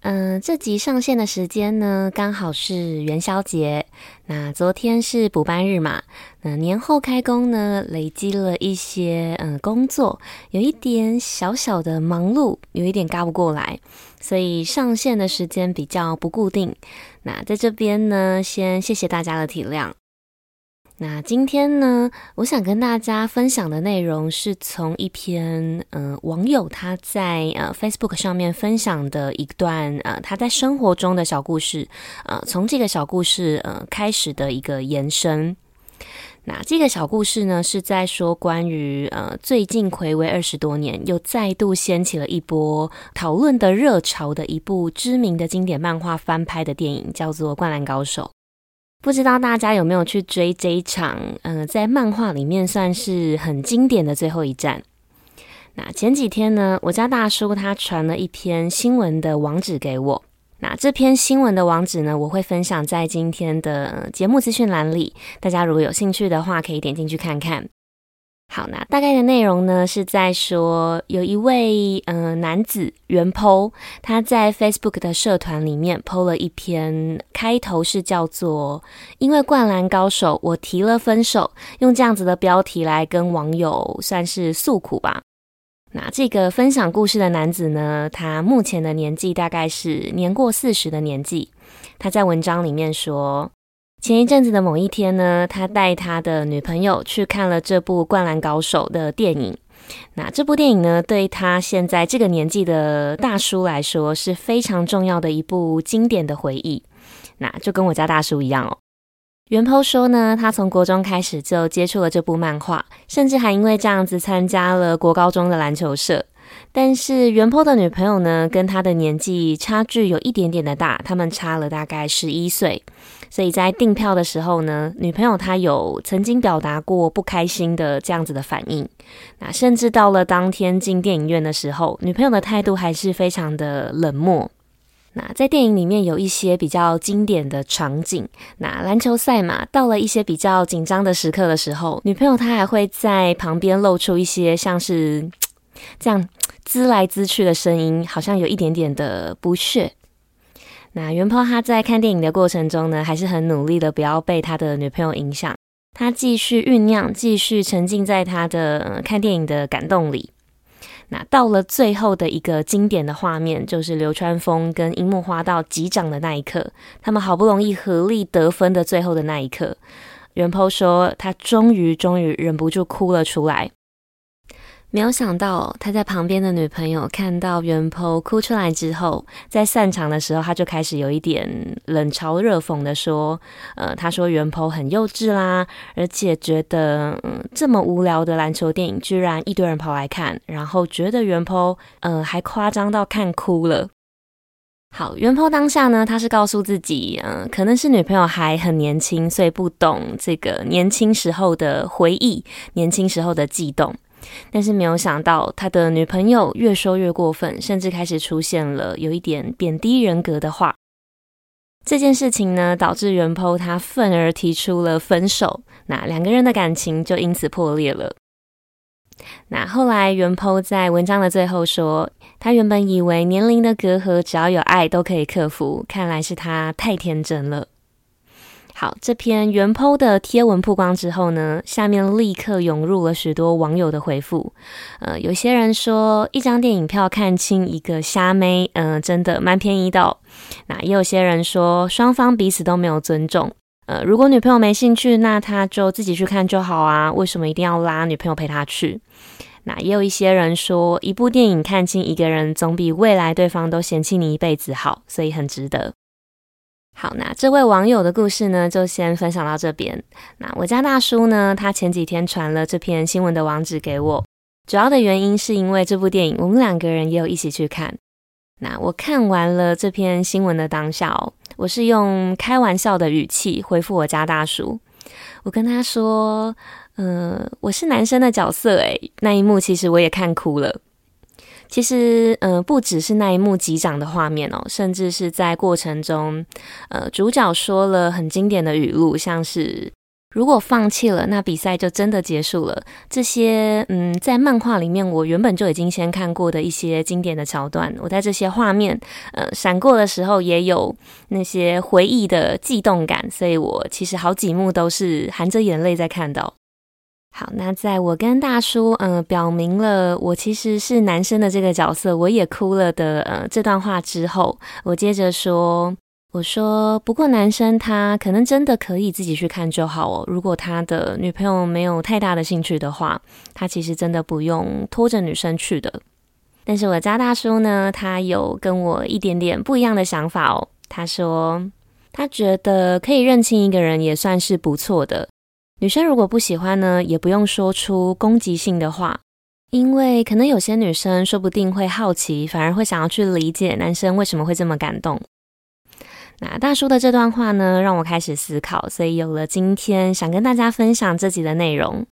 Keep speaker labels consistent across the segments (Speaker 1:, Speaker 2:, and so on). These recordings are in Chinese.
Speaker 1: 嗯、这集上线的时间呢，刚好是元宵节。那昨天是补班日嘛，那年后开工呢，累积了一些嗯、呃、工作，有一点小小的忙碌，有一点赶不过来，所以上线的时间比较不固定。那在这边呢，先谢谢大家的体谅。那今天呢，我想跟大家分享的内容是从一篇呃网友他在呃 Facebook 上面分享的一段呃他在生活中的小故事，呃从这个小故事呃开始的一个延伸。那这个小故事呢是在说关于呃最近睽违二十多年又再度掀起了一波讨论的热潮的一部知名的经典漫画翻拍的电影，叫做《灌篮高手》。不知道大家有没有去追这一场，嗯、呃，在漫画里面算是很经典的最后一战。那前几天呢，我家大叔他传了一篇新闻的网址给我。那这篇新闻的网址呢，我会分享在今天的节目资讯栏里，大家如果有兴趣的话，可以点进去看看。好，那大概的内容呢，是在说有一位嗯、男子原 po，他在 Facebook 的社团里面 po 了一篇，开头是叫做“因为灌篮高手，我提了分手”，用这样子的标题来跟网友算是诉苦吧。那这个分享故事的男子呢，他目前的年纪大概是年过四十的年纪，他在文章里面说。前一阵子的某一天呢，他带他的女朋友去看了这部《灌篮高手》的电影。那这部电影呢，对他现在这个年纪的大叔来说是非常重要的一部经典的回忆。那就跟我家大叔一样哦。原 po 说呢，他从国中开始就接触了这部漫画，甚至还因为这样子参加了国高中的篮球社。但是原 po 的女朋友呢，跟他的年纪差距有一点点的大，他们差了大概十一岁。所以在订票的时候呢，女朋友她有曾经表达过不开心的这样子的反应。那甚至到了当天进电影院的时候，女朋友的态度还是非常的冷漠。那在电影里面有一些比较经典的场景，那篮球赛嘛，到了一些比较紧张的时刻的时候，女朋友她还会在旁边露出一些像是 这样滋来滋去的声音，好像有一点点的不屑。那元抛他在看电影的过程中呢，还是很努力的，不要被他的女朋友影响。他继续酝酿，继续沉浸在他的、看电影的感动里。那到了最后的一个经典的画面，就是流川枫跟樱木花道击掌的那一刻，他们好不容易合力得分的最后的那一刻，原 po 说他终于终于忍不住哭了出来。没有想到，他在旁边的女朋友看到原 po 哭出来之后，在散场的时候，他就开始有一点冷嘲热讽的说：“呃，他说原 po 很幼稚啦，而且觉得嗯这么无聊的篮球电影，居然一堆人跑来看，然后觉得原 po 呃还夸张到看哭了。”好，原 po 当下呢，他是告诉自己，嗯、可能是女朋友还很年轻，所以不懂这个年轻时候的回忆，年轻时候的悸动。但是没有想到，他的女朋友越说越过分，甚至开始出现了有一点贬低人格的话。这件事情呢，导致原 po 他愤而提出了分手，那两个人的感情就因此破裂了。那后来原 po 在文章的最后说，他原本以为年龄的隔阂只要有爱都可以克服，看来是他太天真了。好，这篇原 po 的贴文曝光之后呢，下面立刻涌入了许多网友的回复。呃，有些人说一张电影票看清一个虾妹，嗯、呃，真的蛮便宜的。那也有些人说双方彼此都没有尊重。呃，如果女朋友没兴趣，那他就自己去看就好啊，为什么一定要拉女朋友陪他去？那也有一些人说，一部电影看清一个人，总比未来对方都嫌弃你一辈子好，所以很值得。好，那这位网友的故事呢，就先分享到这边。那我家大叔呢，他前几天传了这篇新闻的网址给我，主要的原因是因为这部电影，我们两个人也有一起去看。那我看完了这篇新闻的当下哦，我是用开玩笑的语气回复我家大叔，我跟他说，呃，我是男生的角色诶，那一幕其实我也看哭了。其实，呃，不只是那一幕击掌的画面哦，甚至是在过程中，呃，主角说了很经典的语录，像是。如果放弃了，那比赛就真的结束了。这些，嗯，在漫画里面，我原本就已经先看过的一些经典的桥段，我在这些画面，呃，闪过的时候，也有那些回忆的悸动感，所以我其实好几幕都是含着眼泪在看到。好，那在我跟大叔，呃，表明了我其实是男生的这个角色，我也哭了的，呃，这段话之后，我接着说。我说，不过男生他可能真的可以自己去看就好哦。如果他的女朋友没有太大的兴趣的话，他其实真的不用拖着女生去的。但是我家大叔呢，他有跟我一点点不一样的想法哦。他说，他觉得可以认清一个人也算是不错的。女生如果不喜欢呢，也不用说出攻击性的话，因为可能有些女生说不定会好奇，反而会想要去理解男生为什么会这么感动。那大叔的这段话呢，让我开始思考，所以有了今天想跟大家分享这集的内容。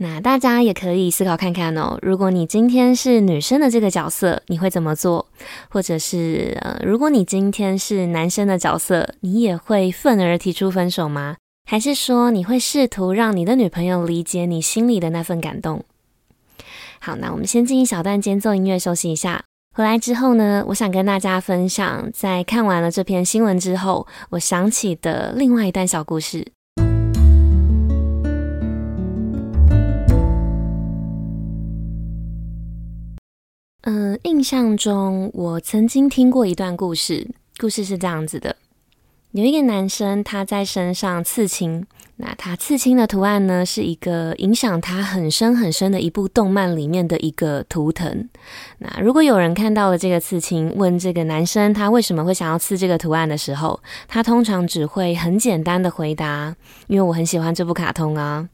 Speaker 1: 那大家也可以思考看看哦，如果你今天是女生的这个角色，你会怎么做？或者是呃，如果你今天是男生的角色，你也会愤而提出分手吗？还是说你会试图让你的女朋友理解你心里的那份感动？好，那我们先进一小段间奏音乐休息一下。回来之后呢，我想跟大家分享，在看完了这篇新闻之后，我想起的另外一段小故事。嗯、印象中我曾经听过一段故事，故事是这样子的：有一个男生他在身上刺青。那他刺青的图案呢，是一个影响他很深很深的一部动漫里面的一个图腾。那如果有人看到了这个刺青，问这个男生他为什么会想要刺这个图案的时候，他通常只会很简单的回答：“因为我很喜欢这部卡通啊。”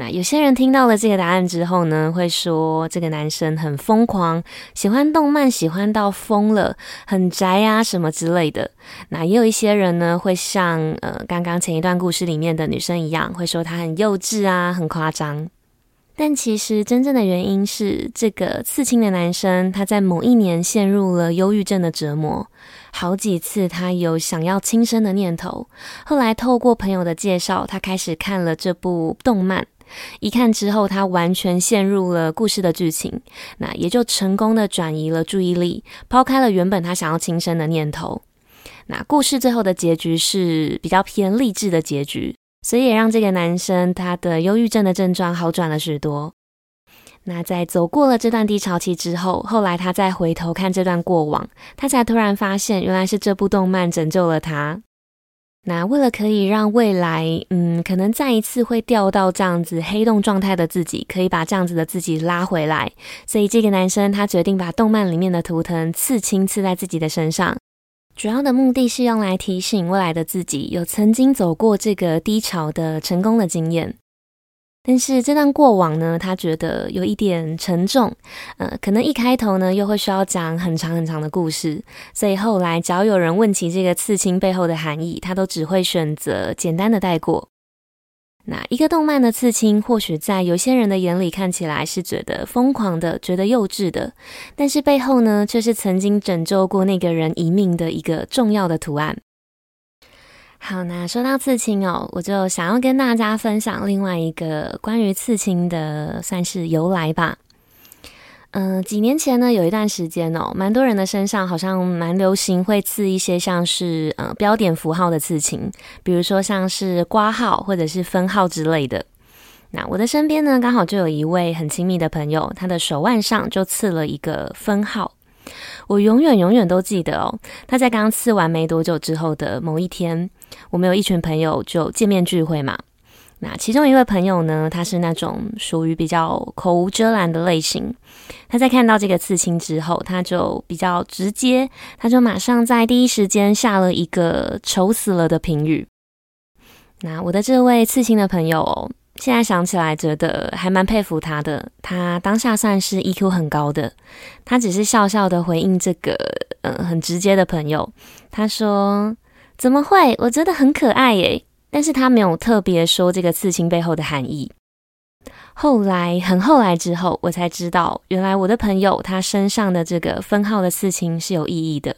Speaker 1: 那有些人听到了这个答案之后呢，会说这个男生很疯狂，喜欢动漫，喜欢到疯了，很宅啊什么之类的。那也有一些人呢，会像呃刚刚前一段故事里面的女生一样，会说他很幼稚啊，很夸张。但其实真正的原因是，这个刺青的男生他在某一年陷入了忧郁症的折磨。好几次，他有想要轻生的念头。后来透过朋友的介绍，他开始看了这部动漫。一看之后，他完全陷入了故事的剧情，那也就成功的转移了注意力，抛开了原本他想要轻生的念头。那故事最后的结局是比较偏励志的结局，所以也让这个男生他的忧郁症的症状好转了许多。那在走过了这段低潮期之后，后来他再回头看这段过往，他才突然发现，原来是这部动漫拯救了他。那为了可以让未来，嗯，可能再一次会掉到这样子黑洞状态的自己，可以把这样子的自己拉回来，所以这个男生他决定把动漫里面的图腾刺青刺在自己的身上，主要的目的是用来提醒未来的自己有曾经走过这个低潮的成功的经验。但是这段过往呢，他觉得有一点沉重，呃，可能一开头呢又会需要讲很长很长的故事，所以后来只要有人问起这个刺青背后的含义，他都只会选择简单的带过。那一个动漫的刺青，或许在有些人的眼里看起来是觉得疯狂的，觉得幼稚的，但是背后呢，却是曾经拯救过那个人一命的一个重要的图案。好，那说到刺青哦，我就想要跟大家分享另外一个关于刺青的，算是由来吧。嗯、几年前呢，有一段时间哦，蛮多人的身上好像蛮流行会刺一些像是呃标点符号的刺青，比如说像是括号或者是分号之类的。那我的身边呢，刚好就有一位很亲密的朋友，他的手腕上就刺了一个分号。我永远永远都记得哦，他在刚刺完没多久之后的某一天，我们有一群朋友就见面聚会嘛。那其中一位朋友呢，他是那种属于比较口无遮拦的类型。他在看到这个刺青之后，他就比较直接，他就马上在第一时间下了一个丑死了的评语。那我的这位刺青的朋友哦。现在想起来，觉得还蛮佩服他的。他当下算是 EQ 很高的，他只是笑笑的回应这个，嗯、很直接的朋友。他说：“怎么会？我觉得很可爱耶。”但是他没有特别说这个刺青背后的含义。后来很后来之后，我才知道，原来我的朋友他身上的这个分号的刺青是有意义的。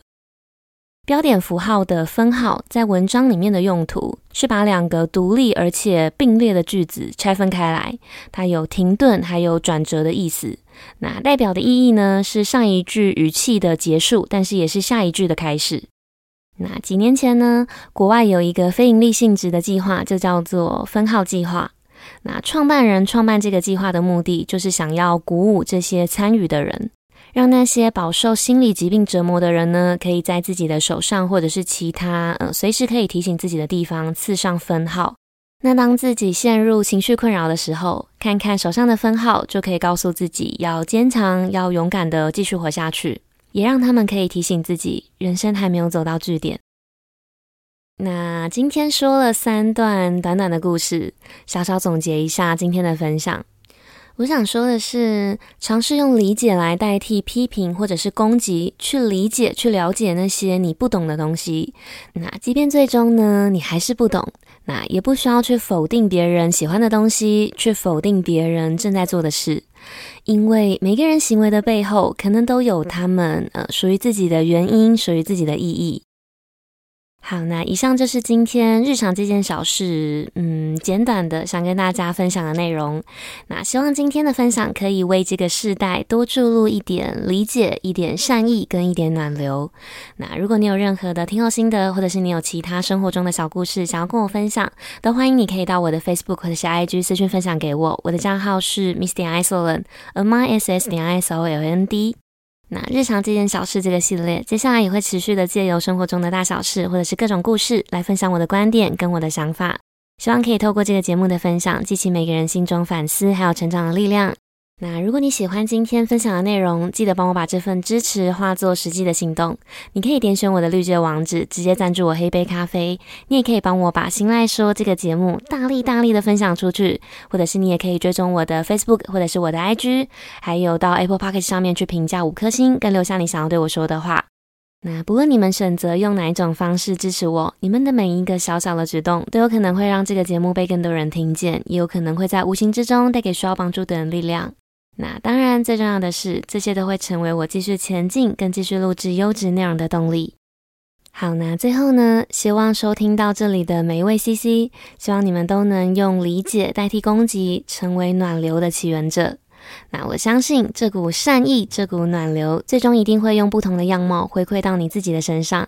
Speaker 1: 标点符号的分号在文章里面的用途是把两个独立而且并列的句子拆分开来，它有停顿还有转折的意思。那代表的意义呢，是上一句语气的结束，但是也是下一句的开始。那几年前呢，国外有一个非营利性质的计划，就叫做分号计划。那创办人创办这个计划的目的，就是想要鼓舞这些参与的人。让那些饱受心理疾病折磨的人呢，可以在自己的手上或者是其他呃随时可以提醒自己的地方刺上分号。那当自己陷入情绪困扰的时候，看看手上的分号，就可以告诉自己要坚强、要勇敢的继续活下去。也让他们可以提醒自己，人生还没有走到句点。那今天说了三段短短的故事，小小总结一下今天的分享。我想说的是，尝试用理解来代替批评或者是攻击，去理解、去了解那些你不懂的东西。那即便最终呢，你还是不懂，那也不需要去否定别人喜欢的东西，去否定别人正在做的事，因为每个人行为的背后，可能都有他们呃属于自己的原因，属于自己的意义。好，那以上就是今天日常这件小事，嗯，简短的想跟大家分享的内容。那希望今天的分享可以为这个世代多注入一点理解、一点善意跟一点暖流。那如果你有任何的听后心得，或者是你有其他生活中的小故事想要跟我分享，都欢迎你可以到我的 Facebook 或者是 IG 私讯分享给我。我的账号是 Miss 点 Isoland，M I S S 点 I S O L A N D。那日常这件小事这个系列，接下来也会持续的借由生活中的大小事，或者是各种故事，来分享我的观点跟我的想法。希望可以透过这个节目的分享，激起每个人心中反思还有成长的力量。那如果你喜欢今天分享的内容，记得帮我把这份支持化作实际的行动。你可以点选我的绿界网址，直接赞助我黑杯咖啡。你也可以帮我把《心赖说》这个节目大力大力的分享出去，或者是你也可以追踪我的 Facebook 或者是我的 IG，还有到 Apple Podcast 上面去评价五颗星，跟留下你想要对我说的话。那不论你们选择用哪一种方式支持我，你们的每一个小小的举动，都有可能会让这个节目被更多人听见，也有可能会在无形之中带给需要帮助的人力量。那当然，最重要的是，这些都会成为我继续前进、跟继续录制优质内容的动力。好，那最后呢，希望收听到这里的每一位 CC，希望你们都能用理解代替攻击，成为暖流的起源者。那我相信，这股善意、这股暖流，最终一定会用不同的样貌回馈到你自己的身上。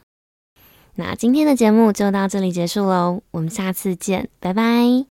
Speaker 1: 那今天的节目就到这里结束喽，我们下次见，拜拜。